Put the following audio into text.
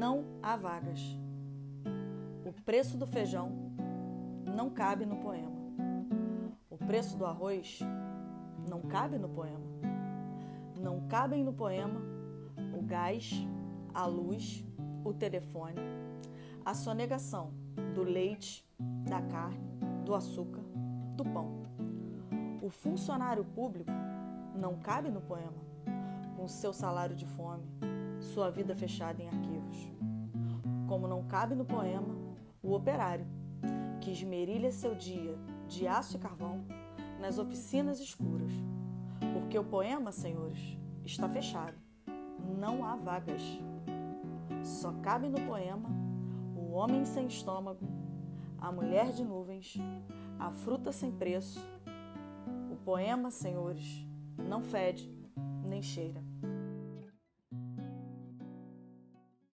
não há vagas. O preço do feijão não cabe no poema. O preço do arroz não cabe no poema. Não cabem no poema o gás, a luz, o telefone, a sonegação do leite, da carne, do açúcar, do pão. O funcionário público não cabe no poema, com seu salário de fome, sua vida fechada em arquivos. Como não cabe no poema o operário, que esmerilha seu dia de aço e carvão nas oficinas escuras. Porque o poema, senhores, está fechado. Não há vagas. Só cabe no poema o homem sem estômago, a mulher de nuvens, a fruta sem preço. O poema, senhores, não fede nem cheira.